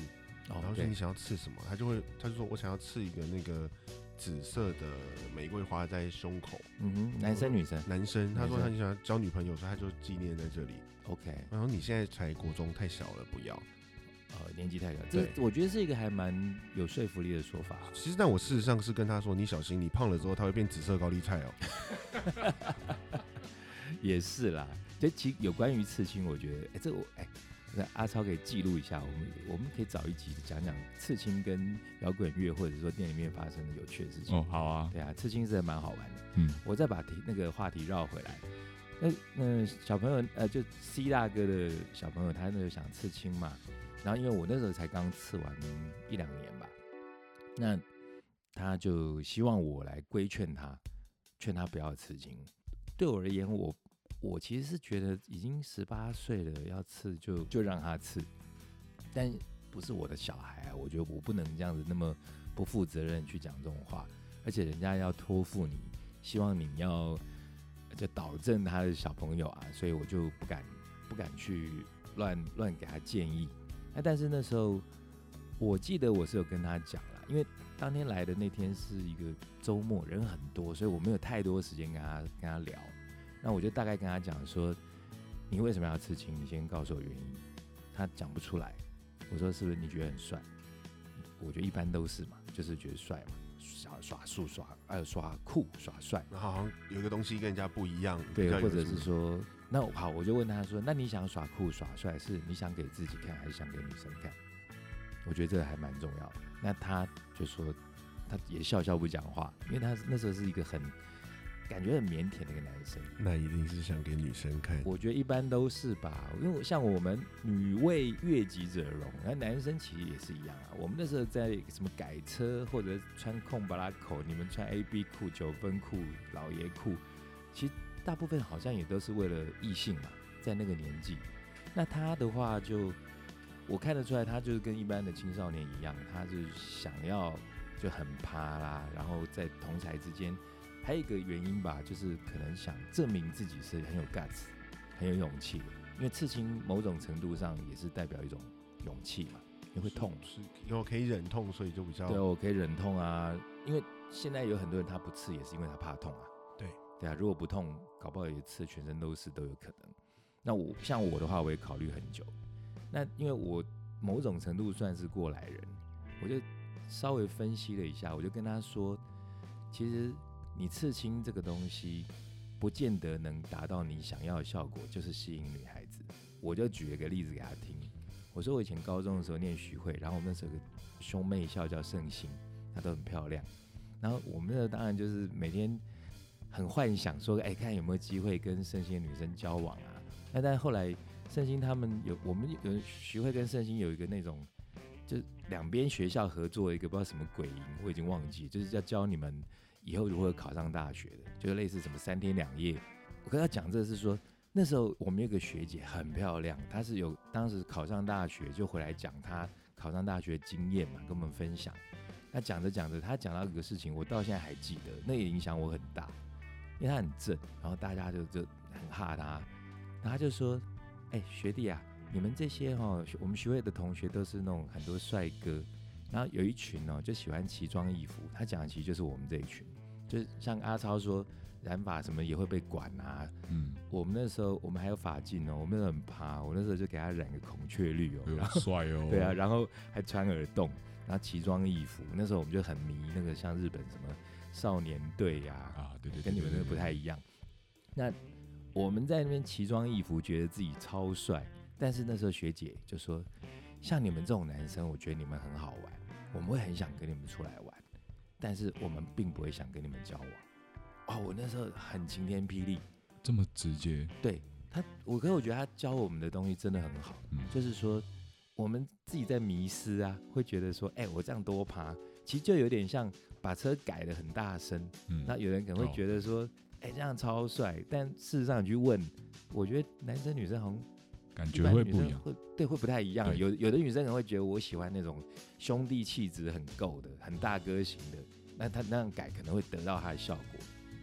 然后说：“你想要刺什么？”他就会，他就说：“我想要刺一个那个紫色的玫瑰花在胸口。”嗯哼，男生女生？男生。他说他你想交女朋友，所以他就纪念在这里。OK。然后你现在才国中，太小了，不要。呃，年纪太小。这我觉得是一个还蛮有说服力的说法。其实，但我事实上是跟他说：“你小心，你胖了之后，他会变紫色高丽菜哦。”也是啦。这其有关于刺青，我觉得，哎，这我哎，阿超可以记录一下，我们我们可以找一集讲讲刺青跟摇滚乐或者说店里面发生的有趣的事情。哦，好啊，对啊，刺青是蛮好玩的。嗯，我再把题那个话题绕回来，那那小朋友，呃，就 C 大哥的小朋友，他那时候想刺青嘛，然后因为我那时候才刚刺完一两年吧，那他就希望我来规劝他，劝他不要刺青。对我而言，我。我其实是觉得已经十八岁了，要刺就就让他刺，但不是我的小孩啊，我觉得我不能这样子那么不负责任去讲这种话，而且人家要托付你，希望你要就导正他的小朋友啊，所以我就不敢不敢去乱乱给他建议。那但是那时候我记得我是有跟他讲了，因为当天来的那天是一个周末，人很多，所以我没有太多时间跟他跟他聊。那我就大概跟他讲说，你为什么要刺青？你先告诉我原因。他讲不出来。我说是不是你觉得很帅？我觉得一般都是嘛，就是觉得帅嘛，耍耍酷耍，还有耍酷耍帅。那好像有一个东西跟人家不一样。对，或者是说，那好，我就问他说，那你想耍酷耍帅，是你想给自己看，还是想给女生看？我觉得这个还蛮重要的。那他就说，他也笑笑不讲话，因为他那时候是一个很。感觉很腼腆的一个男生，那一定是想给女生看。我觉得一般都是吧，因为像我们女为悦己者容，那男生其实也是一样啊。我们那时候在什么改车或者穿空巴拉口，你们穿 A B 裤、九分裤、老爷裤，其实大部分好像也都是为了异性嘛，在那个年纪。那他的话就我看得出来，他就是跟一般的青少年一样，他就是想要就很趴啦，然后在同才之间。还有一个原因吧，就是可能想证明自己是很有 guts、很有勇气的。因为刺青某种程度上也是代表一种勇气嘛，你会痛，是因为我可以忍痛，所以就比较对，我可以忍痛啊。因为现在有很多人他不刺，也是因为他怕痛啊。对对啊，如果不痛，搞不好也刺全身都是都有可能。那我像我的话，我也考虑很久。那因为我某种程度算是过来人，我就稍微分析了一下，我就跟他说，其实。你刺青这个东西，不见得能达到你想要的效果，就是吸引女孩子。我就举了个例子给他听，我说我以前高中的时候念徐汇，然后我们那时候有个兄妹校叫圣心，她都很漂亮。然后我们那当然就是每天很幻想说，哎，看有没有机会跟圣心的女生交往啊。那但后来圣心他们有，我们有徐汇跟圣心有一个那种，就两边学校合作一个不知道什么鬼营，我已经忘记，就是要教你们。以后如何考上大学的，就类似什么三天两夜。我跟他讲，这是说那时候我们有个学姐很漂亮，她是有当时考上大学就回来讲她考上大学经验嘛，跟我们分享。那讲着讲着，她讲到一个事情，我到现在还记得，那也影响我很大，因为她很正，然后大家就就很怕她，然后她就说：“哎，学弟啊，你们这些哈，我们学会的同学都是那种很多帅哥，然后有一群呢就喜欢奇装异服。”他讲的其实就是我们这一群。就是像阿超说染发什么也会被管啊，嗯，我们那时候我们还有发镜哦，我们很怕，我那时候就给他染个孔雀绿哦，帅哦，对啊，然后还穿耳洞，然后奇装异服，那时候我们就很迷那个像日本什么少年队呀，啊，对对，跟你们那个不太一样。那我们在那边奇装异服，觉得自己超帅，但是那时候学姐就说，像你们这种男生，我觉得你们很好玩，我们会很想跟你们出来玩。但是我们并不会想跟你们交往哦。我那时候很晴天霹雳，这么直接。对他，我可我觉得他教我们的东西真的很好。嗯，就是说我们自己在迷失啊，会觉得说，哎、我这样多爬，其实就有点像把车改的很大声。嗯，那有人可能会哦觉得说，哎、这样超帅，但事实上你去问，我觉得男生女生好像感觉会不一样。会对会不太一样。有有的女生可能会觉得我喜欢那种兄弟气质很够的、很大哥型的，那他那样改可能会得到他的效果。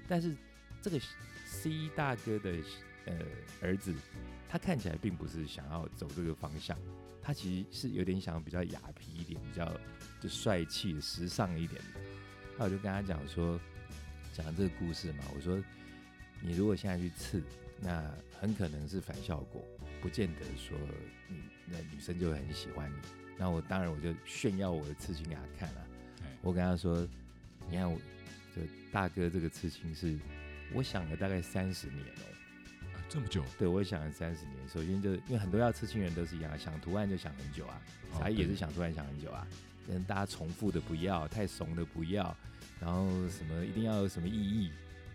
但是这个 C 大哥的呃儿子，他看起来并不是想要走这个方向，他其实是有点想比较雅痞一点，比较就帅气、时尚一点的。那我就跟他讲说，讲这个故事嘛，我说你如果现在去刺，那很可能是反效果，不见得说你那女生就会很喜欢你。那我当然我就炫耀我的刺青给他看了、哎我跟他说，你看我这大哥这个刺青是，我想了大概三十年哦、啊这么久，对，我也想了三十年。首先就因为很多要刺青人都是一样，想图案就想很久啊，哦才艺也是想图案想很久啊。跟大家重复的不要，太怂的不要，然后什么一定要有什么意义，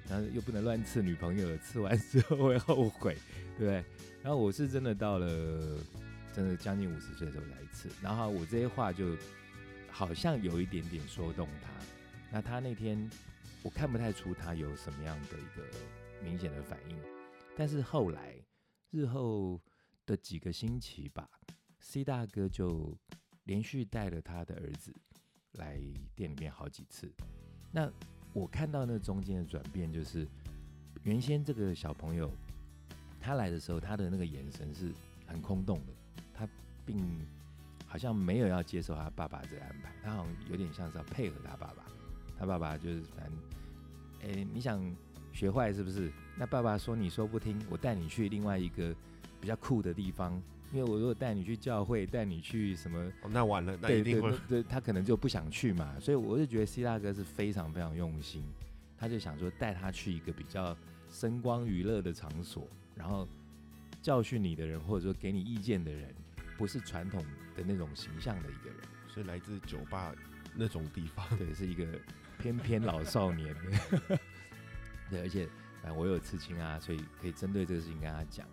然后又不能乱刺女朋友，刺完之后会后悔，对不对？然后我是真的到了真的将近五十岁的时候才刺，然后我这些话就好像有一点点说动他。那他那天我看不太出他有什么样的一个明显的反应，但是后来日后的几个星期吧，C 大哥就连续带了他的儿子来店里面好几次。那我看到那中间的转变，就是原先这个小朋友他来的时候，他的那个眼神是很空洞的，他并好像没有要接受他爸爸这个安排，他好像有点像是要配合他爸爸。他爸爸就是反正，哎、你想学坏是不是？那爸爸说你说不听，我带你去另外一个比较酷的地方，因为我如果带你去教会，带你去什么，哦那完了，那对一定会对对，他可能就不想去嘛。所以我就觉得 C 大哥是非常非常用心，他就想说带他去一个比较声光娱乐的场所，然后教训你的人或者说给你意见的人，不是传统的那种形象的一个人。是来自酒吧那种地方。对，是一个翩翩老少年。对，而且哎我有刺青啊，所以可以针对这个事情跟他讲。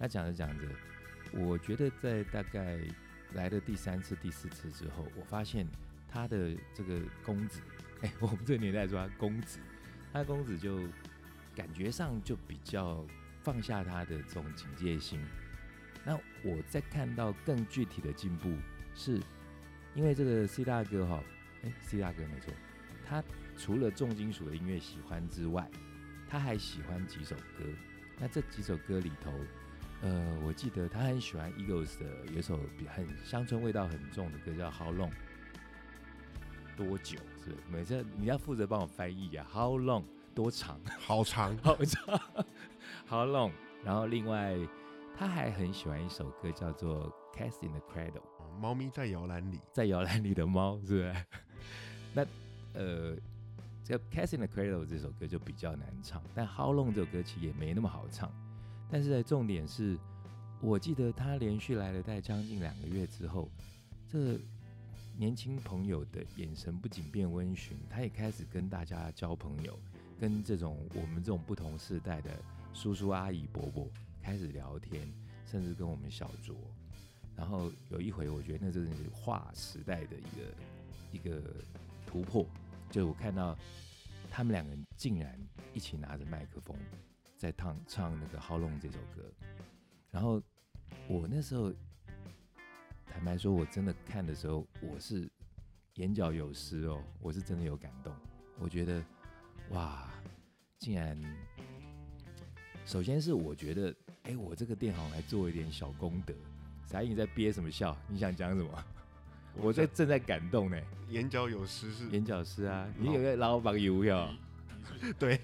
他讲着讲着，我觉得在大概来的第三次、第四次之后，我发现他的这个公子，哎、我们这个年代说他公子，他公子就感觉上就比较放下他的这种警戒心。那我在看到更具体的进步，是因为这个 C 大哥哈，哎，C 大哥没错，他除了重金属的音乐喜欢之外，他还喜欢几首歌。那这几首歌里头，呃，我记得他很喜欢 Eagles 的有一首比很乡村味道很重的歌叫《How Long》，多久？是不是每次你要负责帮我翻译啊，How Long 多长？好长，好长，How Long？然后另外他还很喜欢一首歌叫做《Cast in the Cradle》。哦猫咪在摇篮里，在摇篮里的猫，是不是？那呃，这个《Cast in the Cradle》这首歌就比较难唱，但《How Long》这首歌其实也没那么好唱。但是在，重点是，我记得他连续来了大概将近两个月之后，这年轻朋友的眼神不仅变温驯，他也开始跟大家交朋友，跟这种我们这种不同世代的叔叔阿姨伯伯开始聊天，甚至跟我们小酌。然后有一回，我觉得那真是划时代的一个一个突破，就是我看到他们两个人竟然一起拿着麦克风在唱唱那个《How Long》这首歌，然后我那时候坦白说，我真的看的时候，我是眼角有湿哦，我是真的有感动，我觉得哇，竟然首先是我觉得，哎，我这个店好像还做一点小功德。傻你在憋什么笑？你想讲什么？我在正在感动呢，眼角有湿是，眼角湿啊，你有个老板油哟。对，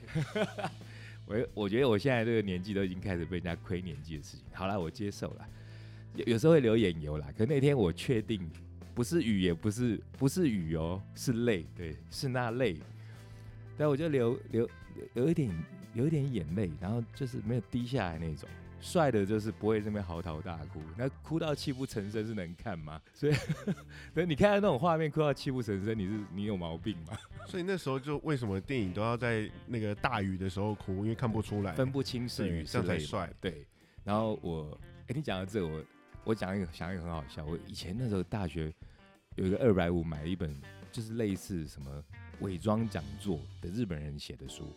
我我觉得我现在这个年纪都已经开始被人家亏年纪的事情。好了，我接受了，有有时候会流眼油啦。可那天我确定不是雨，也不是不是雨哦，是泪，对，是那泪。但我就流流有一点有一点眼泪，然后就是没有滴下来那种。帅的就是不会这边嚎啕大哭，那哭到泣不成声是能看吗？所以，等你看到那种画面哭到泣不成声，你是你有毛病吗？所以那时候就为什么电影都要在那个大雨的时候哭，因为看不出来。分不清是雨是对这样才泪帅对，然后我，哎、你讲到这个，我我讲一个想一个很好笑，我以前那时候大学有一个二百五买了一本，就是类似什么伪装讲座的日本人写的书，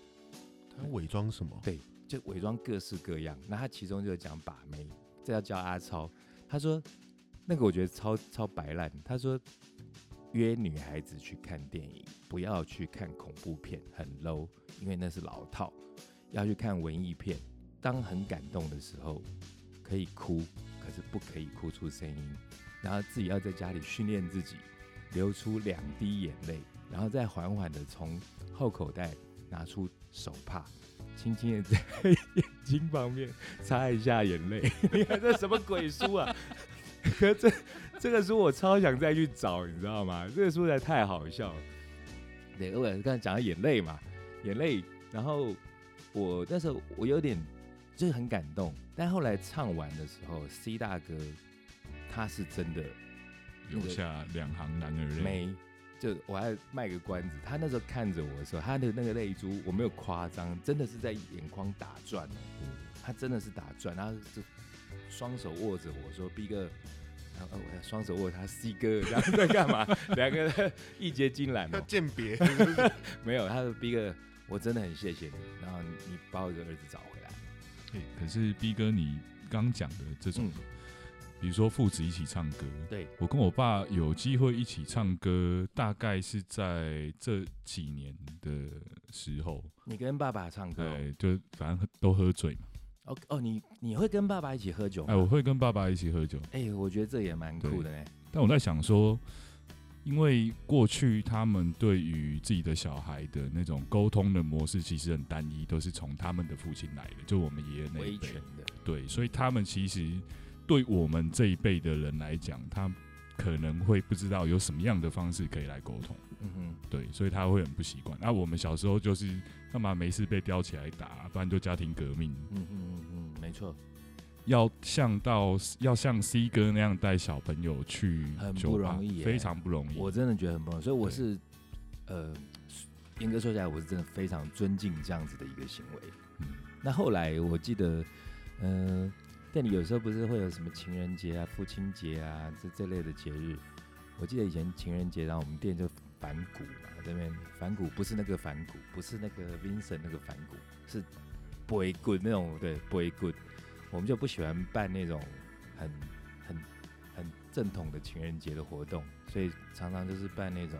他伪装什么？对，就伪装各式各样。那他其中就讲把妹，这要教阿超。他说那个我觉得超超白烂。他说约女孩子去看电影，不要去看恐怖片，很 low，因为那是老套。要去看文艺片，当很感动的时候可以哭，可是不可以哭出声音。然后自己要在家里训练自己，流出两滴眼泪，然后再缓缓的从后口袋拿出手帕，轻轻的在眼睛 旁边擦一下眼泪。你看这什么鬼书啊？可这这个书我超想再去找，你知道吗？这个书实在太好笑了。对，我刚才讲到眼泪嘛，眼泪，然后。我那时候我有点就是很感动，但后来唱完的时候，C 大哥他是真的留下两行男儿泪。没，就我还卖个关子，他那时候看着我的时候，他的那个泪珠我没有夸张，真的是在眼眶打转嗯，他真的是打转，然后就双手握着我说：“B 哥，然后我双手握他 C 哥，然后在干嘛？两个人 一结金兰要鉴别，没有，他说 B 哥。”我真的很谢谢你，然后你把我的儿子找回来。对，可是 B 哥，你刚讲的这种，比如说父子一起唱歌，对我跟我爸有机会一起唱歌，大概是在这几年的时候。你跟爸爸唱歌？对，就反正都喝醉嘛。哦哦，你你会跟爸爸一起喝酒？哎，我会跟爸爸一起喝酒。哎，我觉得这也蛮酷的嘞。但我在想说。因为过去他们对于自己的小孩的那种沟通的模式其实很单一，都是从他们的父亲来的，就我们爷爷那一辈。对，所以他们其实对我们这一辈的人来讲，他可能会不知道有什么样的方式可以来沟通。嗯哼，对，所以他会很不习惯。那我们小时候就是干嘛没事被叼起来打，不然就家庭革命。嗯嗯嗯嗯，没错。要像到要像 C 哥那样带小朋友去，很不容易，非常不容易。我真的觉得很不容易，所以我是，呃，严格说起来，我是真的非常尊敬这样子的一个行为。嗯，那后来我记得，嗯，店里有时候不是会有什么情人节啊、父亲节啊这这类的节日。我记得以前情人节，然后我们店就反骨嘛，这边反骨不是那个反骨，不是那个 Vincent 那个反骨，是 Boy Good 那种，对 Boy Good。我们就不喜欢办那种很很很正统的情人节的活动，所以常常就是办那种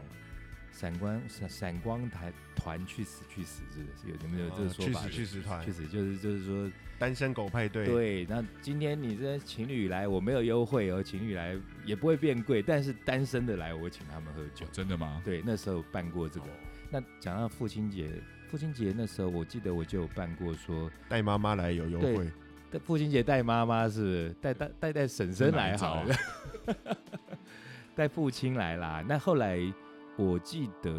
闪光闪闪光台团去死去死，是不是有有没有这个说法？去死去死团，去死就是就是说单身狗派对。对，那今天你这情侣来，我没有优惠哦，情侣来也不会变贵，但是单身的来，我请他们喝酒。真的吗？对，那时候办过这个。那讲到父亲节，父亲节那时候我记得我就有办过，说带妈妈来有优惠。父亲节带妈妈是带带带带婶婶来好了，带父亲来啦。那后来我记得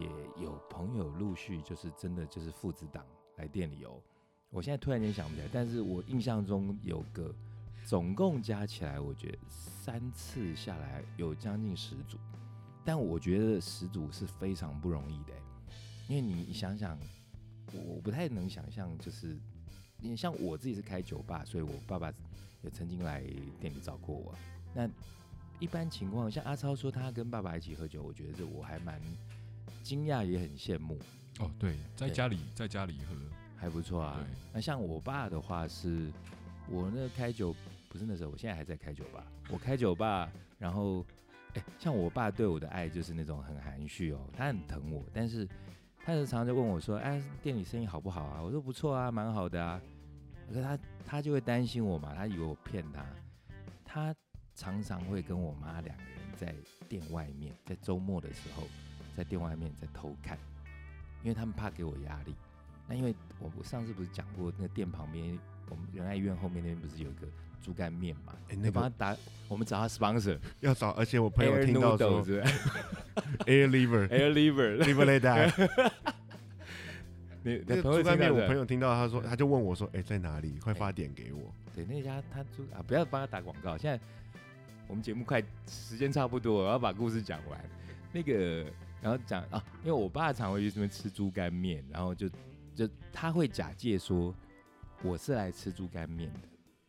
也有朋友陆续就是真的就是父子档来店里哦。我现在突然间想不起来，但是我印象中有个总共加起来，我觉得三次下来有将近十组。但我觉得十组是非常不容易的，因为你想想，我不太能想象就是。你像我自己是开酒吧，所以我爸爸也曾经来店里找过我。那一般情况，像阿超说他跟爸爸一起喝酒，我觉得这我还蛮惊讶，也很羡慕。哦，对，在家里在家里喝还不错啊。那像我爸的话是，我那开酒不是那时候，我现在还在开酒吧。我开酒吧，然后哎，像我爸对我的爱就是那种很含蓄哦，他很疼我，但是。他时常就问我说：“哎，店里生意好不好啊？”我说：“不错啊，蛮好的啊。”可是他他就会担心我嘛，他以为我骗他。他常常会跟我妈两个人在店外面，在周末的时候，在店外面在偷看，因为他们怕给我压力。那因为我我上次不是讲过，那个店旁边，我们仁爱医院后面那边不是有一个猪肝面嘛？哎，那帮他打，我们找他 sponsor，要找，而且我朋友听到说。Air liver，Air liver，liver like that。你猪肝面，我朋友听到他说，他就问我说：“哎，在哪里？快发点给我。”对，那家他猪啊，不要帮他打广告。现在我们节目快时间差不多，我要把故事讲完。那个，然后讲啊，因为我爸常会去这边吃猪肝面，然后就就他会假借说我是来吃猪肝面的，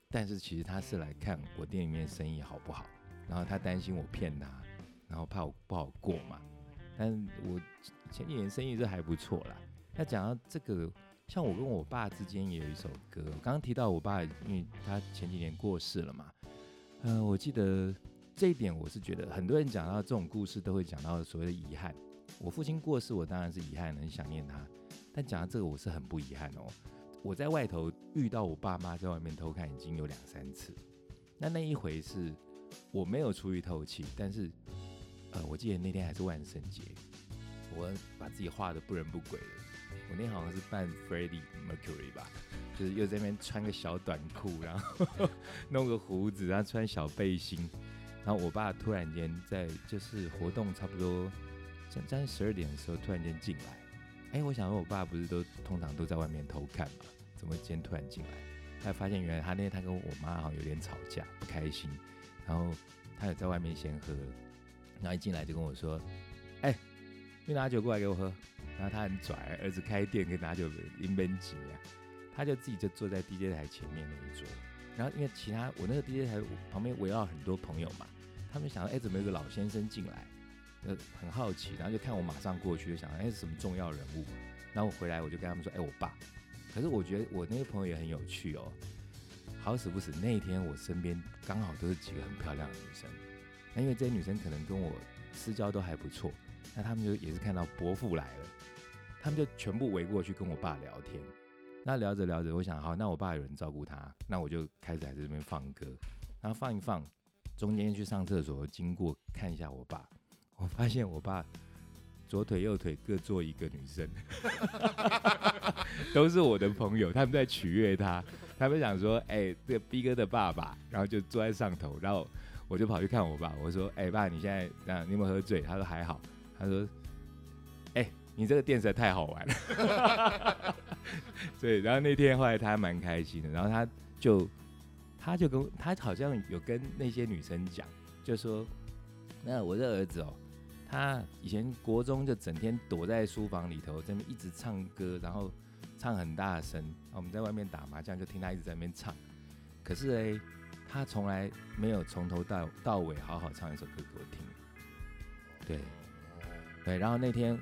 但是其实他是来看我店里面生意好不好，然后他担心我骗他，然后怕我不好过嘛。但我前几年生意是还不错啦。那讲到这个，像我跟我爸之间也有一首歌，刚刚提到我爸，因为他前几年过世了嘛。嗯，我记得这一点，我是觉得很多人讲到这种故事都会讲到所谓的遗憾。我父亲过世，我当然是遗憾，很想念他。但讲到这个，我是很不遗憾哦。我在外头遇到我爸妈在外面偷看已经有两三次。那那一回是我没有出于透气，但是呃，我记得那天还是万圣节，我把自己画的不人不鬼的。我那天好像是扮 Freddie Mercury 吧，就是又在那边穿个小短裤，然后弄个胡子，然后穿小背心。然后我爸突然间在就是活动差不多将近十二点的时候，突然间进来。哎，我想说，我爸不是都通常都在外面偷看嘛？怎么今天突然进来？他发现原来他那天他跟我妈好像有点吵架，不开心。然后他有在外面先喝，然后一进来就跟我说：“哎，你拿酒过来给我喝。”然后他很拽，儿子开店可以拿酒拎本几啊？他就自己就坐在 DJ 台前面那一桌。然后因为其他我那个 DJ 台旁边围绕很多朋友嘛，他们想：“哎，怎么有个老先生进来？”呃，很好奇，然后就看我马上过去，就想，哎，是什么重要人物？然后我回来，我就跟他们说，哎，我爸。可是我觉得我那个朋友也很有趣哦，好死不死，那一天我身边刚好都是几个很漂亮的女生。那因为这些女生可能跟我私交都还不错，那他们就也是看到伯父来了，他们就全部围过去跟我爸聊天。那聊着聊着，我想，好，那我爸有人照顾他，那我就开始在这边放歌，然后放一放，中间去上厕所，经过看一下我爸。我发现我爸左腿右腿各坐一个女生，都是我的朋友，他们在取悦他。他们想说：“哎，这个 B 哥的爸爸，然后就坐在上头。”然后我就跑去看我爸，我说：“哎，爸，你现在这样，你有没有喝醉？”他说：“还好。”他说：“，你这个店实在太好玩了。”对，然后那天后来他还蛮开心的，然后他就他就跟他好像有跟那些女生讲，就说：“那我的儿子哦。”他以前国中就整天躲在书房里头，在那一直唱歌，然后唱很大声。我们在外面打麻将，就听他一直在那边唱。可是哎，他从来没有从头到到尾好好唱一首歌给我听。对，对。然后那天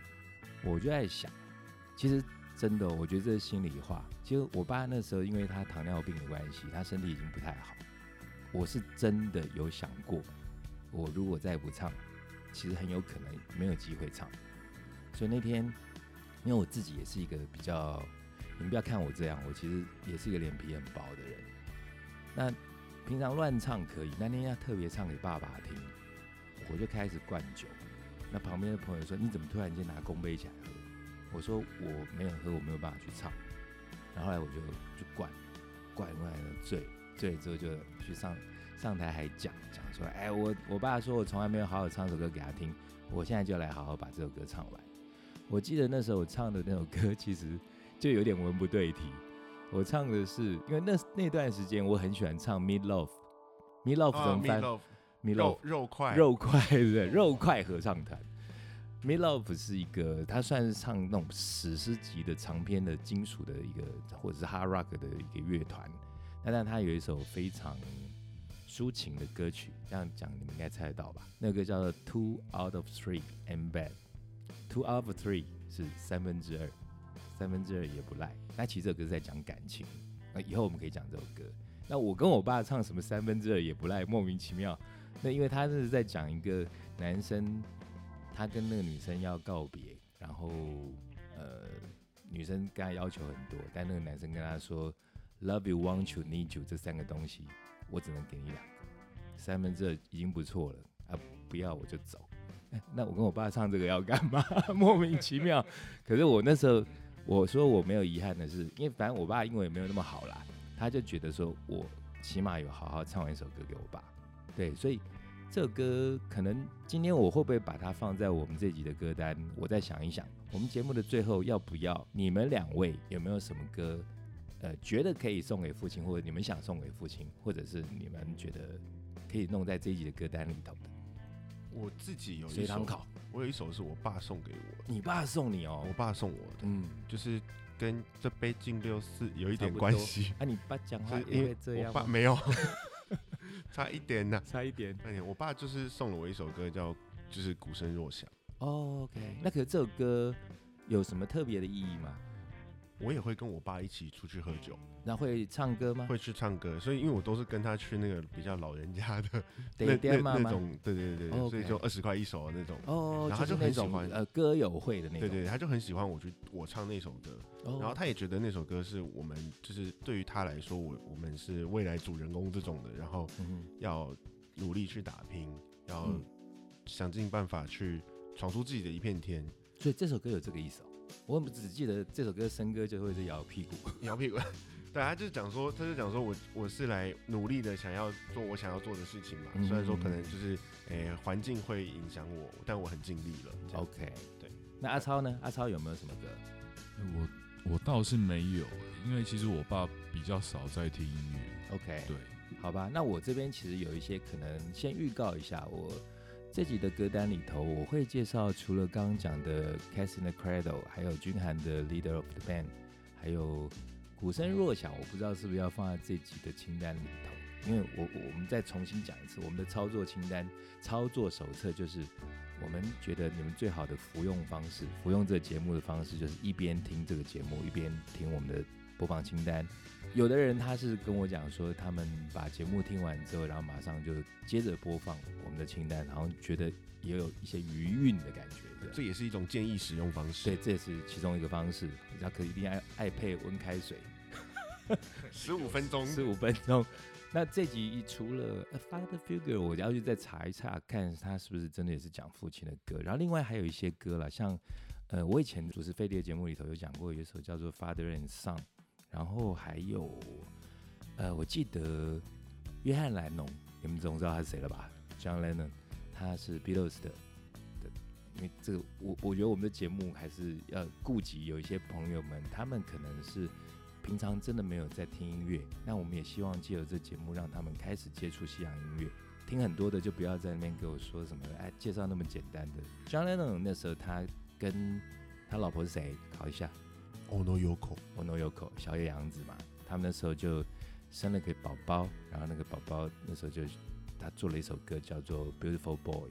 我就在想，其实真的，我觉得这是心里话。其实我爸那时候因为他糖尿病的关系，他身体已经不太好。我是真的有想过，我如果再不唱。其实很有可能没有机会唱，所以那天，因为我自己也是一个比较，你们不要看我这样，我其实也是一个脸皮很薄的人。那平常乱唱可以，那天要特别唱给爸爸听，我就开始灌酒。那旁边的朋友说：“你怎么突然间拿公杯起来喝？”我说：“我没有喝，我没有办法去唱。”然后后来我就就灌，灌灌了醉，醉之后就去上。上台还讲讲说，哎，我我爸说我从来没有好好唱首歌给他听，我现在就来好好把这首歌唱完。我记得那时候我唱的那首歌其实就有点文不对题，我唱的是因为那那段时间我很喜欢唱《Meat Loaf》，Meat Loaf 怎么翻 Loaf 肉块肉块对？肉块合唱团 Loaf 是一个，他算是唱那种史诗级的长篇的金属的一个或者是 Hard Rock 的一个乐团，但但他有一首非常。抒情的歌曲，这样讲你们应该猜得到吧？那个叫做 Two Out of Three and Bad。Two Out of Three 是三分之二，三分之二也不赖。那其实这首歌是在讲感情。那以后我们可以讲这首歌。那我跟我爸唱什么三分之二也不赖，莫名其妙。那因为他是在讲一个男生，他跟那个女生要告别，然后呃，女生跟他要求很多，但那个男生跟他说 Love you, want you, need you 这三个东西。我只能给你两个，三分之二已经不错了啊！不要我就走。那我跟我爸唱这个要干嘛？莫名其妙。可是我那时候我说我没有遗憾的是，因为反正我爸英文也没有那么好啦，他就觉得说我起码有好好唱完一首歌给我爸。对，所以这首歌可能今天我会不会把它放在我们这集的歌单？我再想一想，我们节目的最后要不要？你们两位有没有什么歌？呃，觉得可以送给父亲，或者你们想送给父亲，或者是你们觉得可以弄在这一集的歌单里头的。我自己有一首，我有一首是我爸送给我的，你爸送你哦，我爸送我的，嗯，就是跟这杯敬六四有一点关系，啊，你爸讲话 因为这我样我？爸没有，差一点呢、差一点。差一点。我爸就是送了我一首歌，叫就是鼓声若响，哦 OK，那可是这首歌有什么特别的意义吗？我也会跟我爸一起出去喝酒，那会唱歌吗？会去唱歌，所以因为我都是跟他去那个比较老人家的 那。那那种，对对对所以就二十块一首的那种。哦，然后他就很喜欢呃歌友会的那种。对对，他就很喜欢我去我唱那首歌，哦然后他也觉得那首歌是我们就是对于他来说，我我们是未来主人公这种的，然后嗯要努力去打拼，要嗯想尽办法去闯出自己的一片天。所以这首歌有这个意思哦。我只记得这首歌生哥就会是摇屁股。摇屁股，对，他就是讲说，他就讲说我我是来努力的，想要做我想要做的事情嘛。嗯虽然说可能就是诶环境会影响我，但我很尽力了。OK，对。那阿超呢？阿超有没有什么歌？我我倒是没有，因为其实我爸比较少在听音乐。OK，对，好吧，那我这边其实有一些可能先预告一下，我这集的歌单里头，我会介绍除了刚刚讲的《Cast in the Cradle》，还有君涵的《Leader of the Band》，还有鼓声弱响，我不知道是不是要放在这集的清单里头，因为我我们再重新讲一次，我们的操作清单、操作手册就是。我们觉得你们最好的服用方式，服用这个节目的方式，就是一边听这个节目，一边听我们的播放清单。有的人他是跟我讲说，他们把节目听完之后，然后马上就接着播放我们的清单，然后觉得也有一些余韵的感觉。对这也是一种建议使用方式。对，这也是其中一个方式。然后可一定要爱配温开水，十五分钟，十五分钟。那这集除了《Father Figure》，我要去再查一查，看他是不是真的也是讲父亲的歌。然后另外还有一些歌了，像呃，我以前主持飞碟节目里头有讲过，有一首叫做《Father and Son》，然后还有呃，我记得约翰·兰农，你们总知道他是谁了吧？John Lennon，他是 Beatles 的。的因为这个，我我觉得我们的节目还是要顾及有一些朋友们，他们可能是平常真的没有在听音乐，那我们也希望借由这节目让他们开始接触西洋音乐。听很多的就不要在那边给我说什么，哎，介绍那么简单的。John Lennon 那时候他跟他老婆是谁？考一下。Ono Yoko，Ono Yoko 小野洋子嘛，他们那时候就生了个宝宝，然后那个宝宝那时候就他做了一首歌叫做《Beautiful Boy》，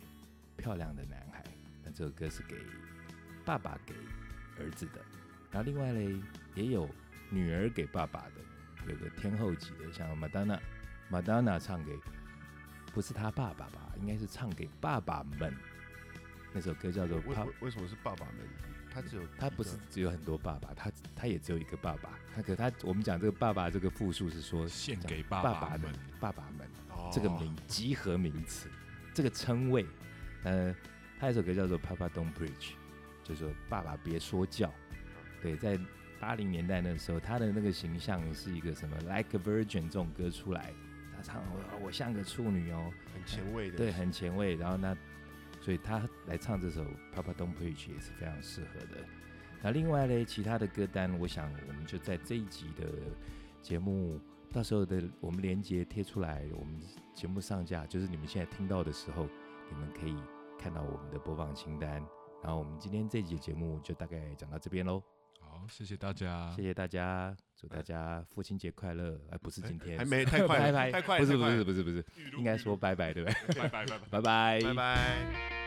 漂亮的男孩。那这首歌是给爸爸给儿子的，然后另外嘞也有女儿给爸爸的，有个天后级的，像 Madonna。Madonna 唱给不是他爸爸吧，应该是唱给爸爸们。那首歌叫做《为为什么是爸爸们？他只有他不是只有很多爸爸，他他也只有一个爸爸。他可他我们讲这个爸爸这个复数是说献讲给爸爸们爸爸们哦这个名集合名词，这个称谓。呃，他有一首歌叫做《Papa Don't Preach》，就是说爸爸别说教。对，在八零年代那时候，他的那个形象是一个什么《Like a Virgin》这种歌出来，他唱我我像个处女哦，很前卫的，对，很前卫。然后那，所以他来唱这首《Papa Don't Preach》也是非常适合的。那另外呢，其他的歌单，我想我们就在这一集的节目，到时候的我们连接贴出来，我们节目上架，就是你们现在听到的时候，你们可以看到我们的播放清单。然后我们今天这集节目就大概讲到这边喽，好，谢谢大家，谢谢大家，祝大家父亲节快乐！哎，不是今天，还没太快 太快了，不是不是不是不是，应该说拜拜对不对？拜拜 拜拜。拜拜拜拜。